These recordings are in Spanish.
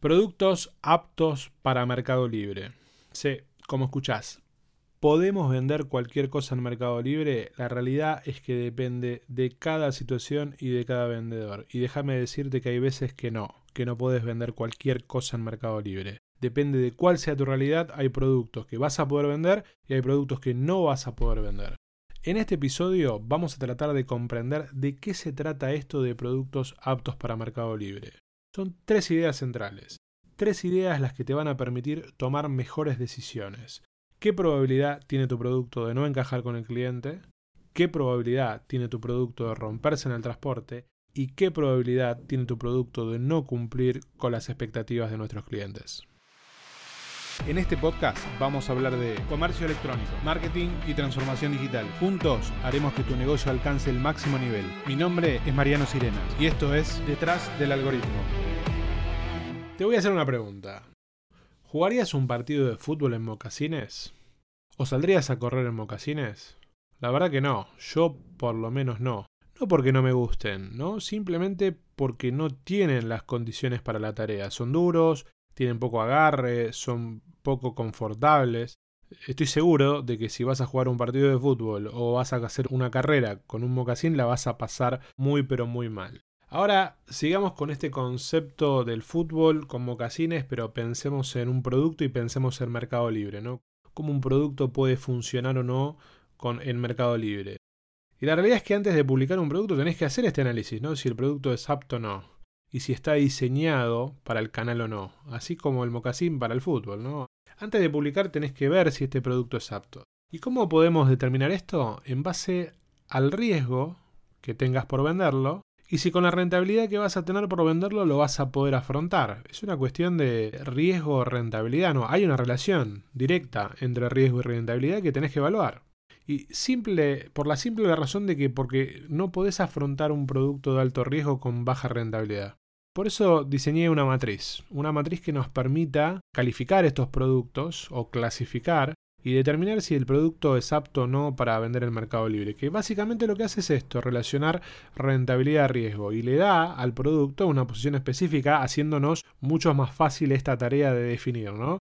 Productos aptos para Mercado Libre. Sí, como escuchás, ¿podemos vender cualquier cosa en Mercado Libre? La realidad es que depende de cada situación y de cada vendedor. Y déjame decirte que hay veces que no, que no puedes vender cualquier cosa en Mercado Libre. Depende de cuál sea tu realidad, hay productos que vas a poder vender y hay productos que no vas a poder vender. En este episodio vamos a tratar de comprender de qué se trata esto de productos aptos para Mercado Libre. Son tres ideas centrales. Tres ideas las que te van a permitir tomar mejores decisiones. ¿Qué probabilidad tiene tu producto de no encajar con el cliente? ¿Qué probabilidad tiene tu producto de romperse en el transporte? ¿Y qué probabilidad tiene tu producto de no cumplir con las expectativas de nuestros clientes? En este podcast vamos a hablar de comercio electrónico, marketing y transformación digital. Juntos haremos que tu negocio alcance el máximo nivel. Mi nombre es Mariano Sirena y esto es Detrás del Algoritmo. Te voy a hacer una pregunta. ¿Jugarías un partido de fútbol en mocasines? ¿O saldrías a correr en mocasines? La verdad que no, yo por lo menos no. No porque no me gusten, ¿no? Simplemente porque no tienen las condiciones para la tarea. Son duros, tienen poco agarre, son poco confortables. Estoy seguro de que si vas a jugar un partido de fútbol o vas a hacer una carrera con un mocasín la vas a pasar muy pero muy mal. Ahora sigamos con este concepto del fútbol con mocasines, pero pensemos en un producto y pensemos en Mercado Libre, ¿no? Cómo un producto puede funcionar o no con el Mercado Libre. Y la realidad es que antes de publicar un producto tenés que hacer este análisis, ¿no? Si el producto es apto o no. Y si está diseñado para el canal o no. Así como el mocasín para el fútbol, ¿no? Antes de publicar tenés que ver si este producto es apto. ¿Y cómo podemos determinar esto? En base al riesgo que tengas por venderlo y si con la rentabilidad que vas a tener por venderlo lo vas a poder afrontar. Es una cuestión de riesgo o rentabilidad, no, hay una relación directa entre riesgo y rentabilidad que tenés que evaluar. Y simple, por la simple razón de que porque no podés afrontar un producto de alto riesgo con baja rentabilidad. Por eso diseñé una matriz, una matriz que nos permita calificar estos productos o clasificar y determinar si el producto es apto o no para vender en el mercado libre. Que básicamente lo que hace es esto, relacionar rentabilidad-riesgo y le da al producto una posición específica haciéndonos mucho más fácil esta tarea de definir, ¿no?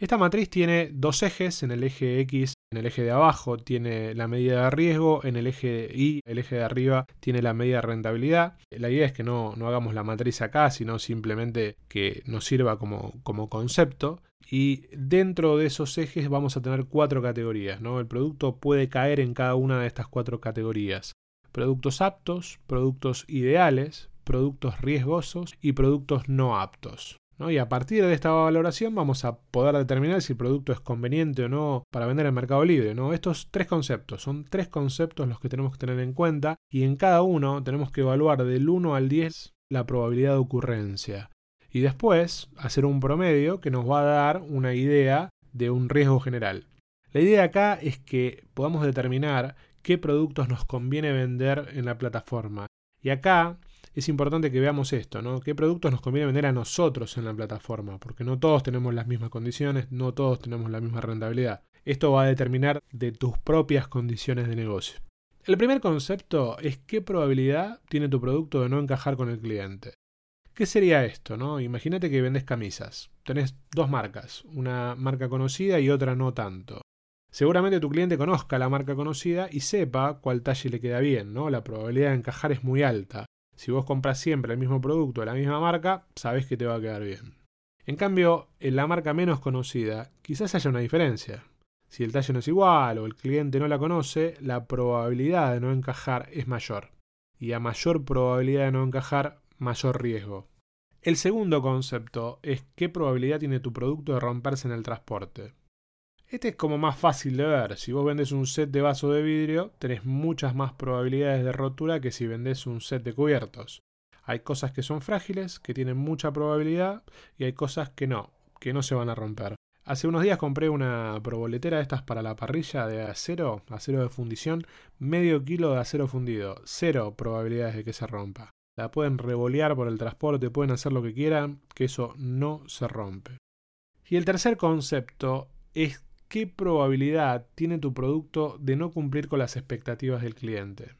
Esta matriz tiene dos ejes, en el eje X, en el eje de abajo tiene la medida de riesgo, en el eje Y, el eje de arriba tiene la medida de rentabilidad. La idea es que no, no hagamos la matriz acá, sino simplemente que nos sirva como, como concepto. Y dentro de esos ejes vamos a tener cuatro categorías. ¿no? El producto puede caer en cada una de estas cuatro categorías. Productos aptos, productos ideales, productos riesgosos y productos no aptos. Y a partir de esta valoración vamos a poder determinar si el producto es conveniente o no para vender en Mercado Libre. ¿no? Estos tres conceptos, son tres conceptos los que tenemos que tener en cuenta y en cada uno tenemos que evaluar del 1 al 10 la probabilidad de ocurrencia. Y después hacer un promedio que nos va a dar una idea de un riesgo general. La idea acá es que podamos determinar qué productos nos conviene vender en la plataforma. Y acá es importante que veamos esto, ¿no? ¿Qué productos nos conviene vender a nosotros en la plataforma? Porque no todos tenemos las mismas condiciones, no todos tenemos la misma rentabilidad. Esto va a determinar de tus propias condiciones de negocio. El primer concepto es qué probabilidad tiene tu producto de no encajar con el cliente. ¿Qué sería esto? No? Imagínate que vendes camisas. Tenés dos marcas, una marca conocida y otra no tanto. Seguramente tu cliente conozca la marca conocida y sepa cuál talle le queda bien, ¿no? La probabilidad de encajar es muy alta. Si vos compras siempre el mismo producto de la misma marca, sabes que te va a quedar bien. En cambio, en la marca menos conocida, quizás haya una diferencia. Si el talle no es igual o el cliente no la conoce, la probabilidad de no encajar es mayor. Y a mayor probabilidad de no encajar, mayor riesgo. El segundo concepto es qué probabilidad tiene tu producto de romperse en el transporte. Este es como más fácil de ver. Si vos vendes un set de vaso de vidrio, tenés muchas más probabilidades de rotura que si vendes un set de cubiertos. Hay cosas que son frágiles, que tienen mucha probabilidad, y hay cosas que no, que no se van a romper. Hace unos días compré una proboletera de estas para la parrilla de acero, acero de fundición, medio kilo de acero fundido, cero probabilidades de que se rompa. La pueden revolear por el transporte, pueden hacer lo que quieran, que eso no se rompe. Y el tercer concepto es qué probabilidad tiene tu producto de no cumplir con las expectativas del cliente.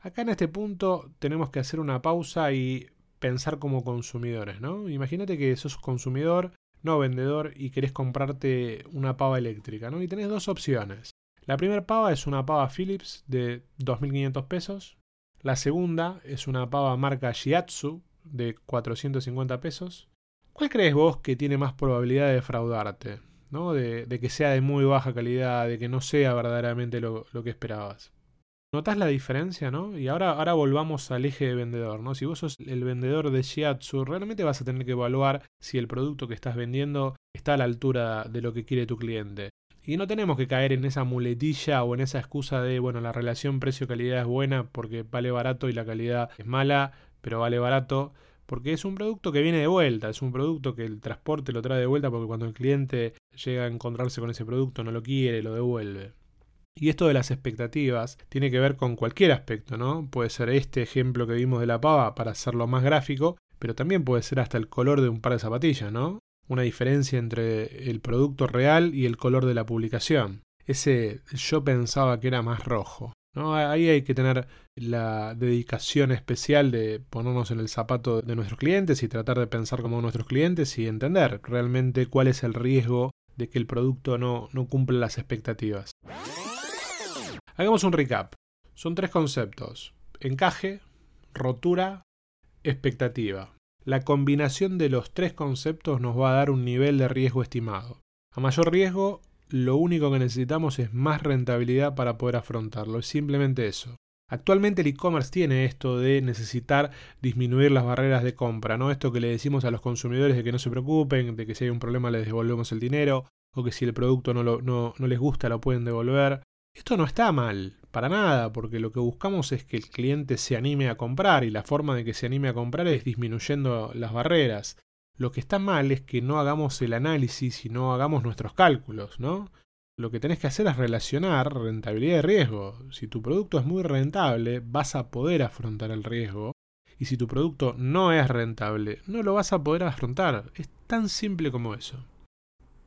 Acá en este punto tenemos que hacer una pausa y pensar como consumidores, ¿no? Imagínate que sos consumidor, no vendedor, y querés comprarte una pava eléctrica, ¿no? Y tenés dos opciones. La primera pava es una pava Philips de 2.500 pesos. La segunda es una pava marca Shiatsu de 450 pesos. ¿Cuál crees vos que tiene más probabilidad de defraudarte? De, que sea de muy baja calidad, de que no sea verdaderamente lo, que esperabas. ¿Notas la diferencia, no? Y ahora, ahora volvamos al eje de vendedor, ¿no? Si vos sos el vendedor de Shiatsu, realmente vas a tener que evaluar si el producto que estás vendiendo está a la altura de lo que quiere tu cliente. Y no tenemos que caer en esa muletilla o en esa excusa de, bueno, la relación precio-calidad es buena porque vale barato y la calidad es mala, pero vale barato porque es un producto que viene de vuelta, es un producto que el transporte lo trae de vuelta porque cuando el cliente llega a encontrarse con ese producto no lo quiere, lo devuelve. Y esto de las expectativas tiene que ver con cualquier aspecto, ¿no? Puede ser este ejemplo que vimos de la pava para hacerlo más gráfico, pero también puede ser hasta el color de un par de zapatillas, ¿no? Una diferencia entre el producto real y el color de la publicación. Ese yo pensaba que era más rojo. ¿No? Ahí hay que tener la dedicación especial de ponernos en el zapato de nuestros clientes y tratar de pensar como nuestros clientes y entender realmente cuál es el riesgo de que el producto no, no cumpla las expectativas. Hagamos un recap. Son tres conceptos. Encaje, rotura, expectativa. La combinación de los tres conceptos nos va a dar un nivel de riesgo estimado. A mayor riesgo, lo único que necesitamos es más rentabilidad para poder afrontarlo. Es simplemente eso. Actualmente el e-commerce tiene esto de necesitar disminuir las barreras de compra, ¿no? Esto que le decimos a los consumidores de que no se preocupen, de que si hay un problema les devolvemos el dinero, o que si el producto no, no, no les gusta lo pueden devolver. Esto no está mal, para nada, porque lo que buscamos es que el cliente se anime a comprar y la forma de que se anime a comprar es disminuyendo las barreras. Lo que está mal es que no hagamos el análisis y no hagamos nuestros cálculos, ¿no? Lo que tenés que hacer es relacionar rentabilidad y riesgo. Si tu producto es muy rentable, vas a poder afrontar el riesgo. Y si tu producto no es rentable, no lo vas a poder afrontar. Es tan simple como eso.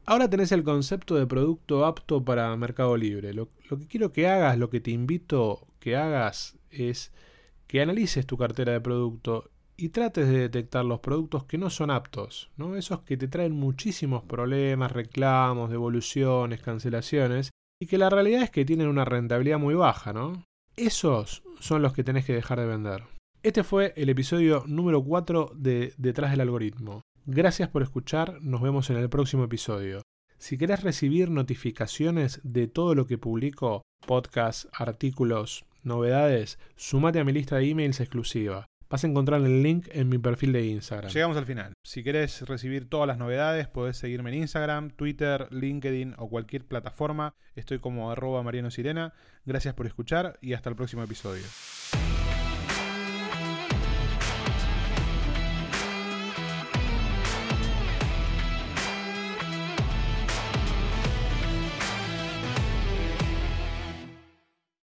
Ahora tenés el concepto de producto apto para Mercado Libre. Lo, que quiero que hagas, lo que te invito que hagas es que analices tu cartera de producto y trates de detectar los productos que no son aptos, ¿no? esos que te traen muchísimos problemas, reclamos, devoluciones, cancelaciones, y que la realidad es que tienen una rentabilidad muy baja, ¿no? Esos son los que tenés que dejar de vender. Este fue el episodio número 4 de Detrás del algoritmo. Gracias por escuchar, nos vemos en el próximo episodio. Si querés recibir notificaciones de todo lo que publico, podcasts, artículos, novedades, sumate a mi lista de emails exclusiva. Vas a encontrar el link en mi perfil de Instagram. Llegamos al final. Si querés recibir todas las novedades, podés seguirme en Instagram, Twitter, LinkedIn o cualquier plataforma. Estoy como arroba Mariano Sirena. Gracias por escuchar y hasta el próximo episodio.